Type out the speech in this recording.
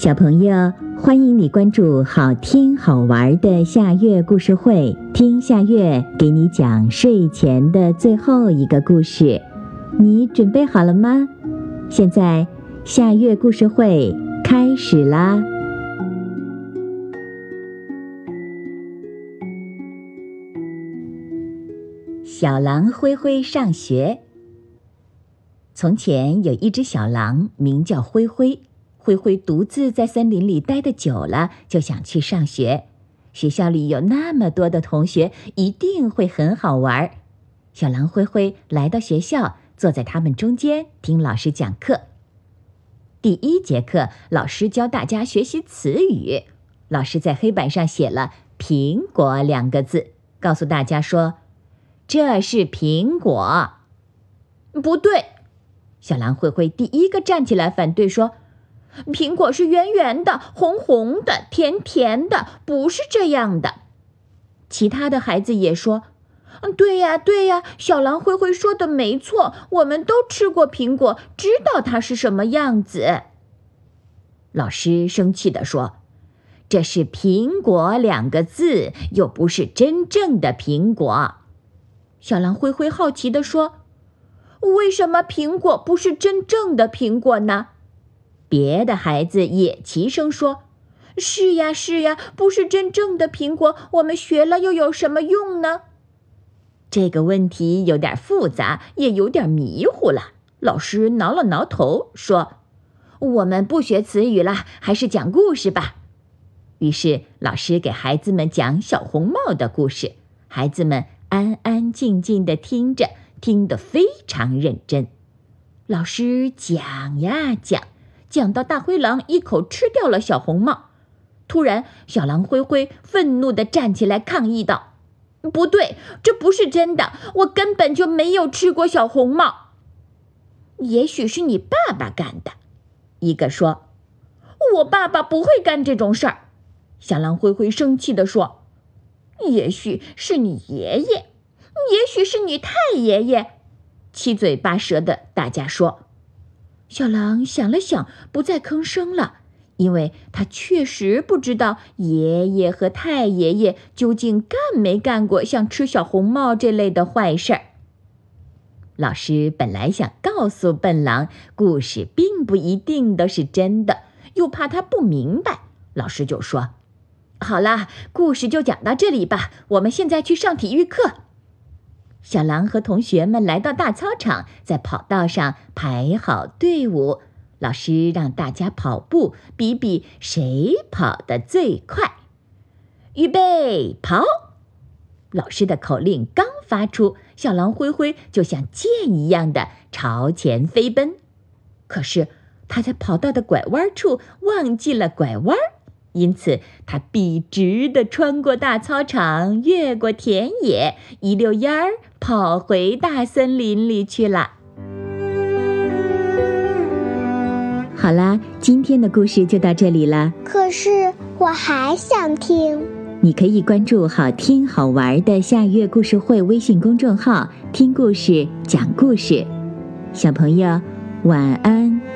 小朋友，欢迎你关注好听好玩的夏月故事会，听夏月给你讲睡前的最后一个故事。你准备好了吗？现在夏月故事会开始啦！小狼灰灰上学。从前有一只小狼，名叫灰灰。灰灰独自在森林里待得久了，就想去上学。学校里有那么多的同学，一定会很好玩。小狼灰灰来到学校，坐在他们中间听老师讲课。第一节课，老师教大家学习词语。老师在黑板上写了“苹果”两个字，告诉大家说：“这是苹果。”不对，小狼灰灰第一个站起来反对说。苹果是圆圆的、红红的、甜甜的，不是这样的。其他的孩子也说：“嗯，对呀，对呀，小狼灰灰说的没错，我们都吃过苹果，知道它是什么样子。”老师生气地说：“这是‘苹果’两个字，又不是真正的苹果。”小狼灰灰好奇地说：“为什么苹果不是真正的苹果呢？”别的孩子也齐声说：“是呀，是呀，不是真正的苹果，我们学了又有什么用呢？”这个问题有点复杂，也有点迷糊了。老师挠了挠头，说：“我们不学词语了，还是讲故事吧。”于是老师给孩子们讲小红帽的故事，孩子们安安静静地听着，听得非常认真。老师讲呀讲。讲到大灰狼一口吃掉了小红帽，突然，小狼灰灰愤怒地站起来抗议道：“不对，这不是真的，我根本就没有吃过小红帽。也许是你爸爸干的。”一个说：“我爸爸不会干这种事儿。”小狼灰灰生气地说：“也许是你爷爷，也许是你太爷爷。”七嘴八舌的大家说。小狼想了想，不再吭声了，因为他确实不知道爷爷和太爷爷究竟干没干过像吃小红帽这类的坏事儿。老师本来想告诉笨狼，故事并不一定都是真的，又怕他不明白，老师就说：“好啦，故事就讲到这里吧，我们现在去上体育课。”小狼和同学们来到大操场，在跑道上排好队伍。老师让大家跑步，比比谁跑得最快。预备，跑！老师的口令刚发出，小狼灰灰就像箭一样的朝前飞奔。可是他在跑道的拐弯处忘记了拐弯。因此，他笔直地穿过大操场，越过田野，一溜烟儿跑回大森林里去了。好啦，今天的故事就到这里了。可是我还想听。你可以关注“好听好玩的夏月故事会”微信公众号，听故事，讲故事。小朋友，晚安。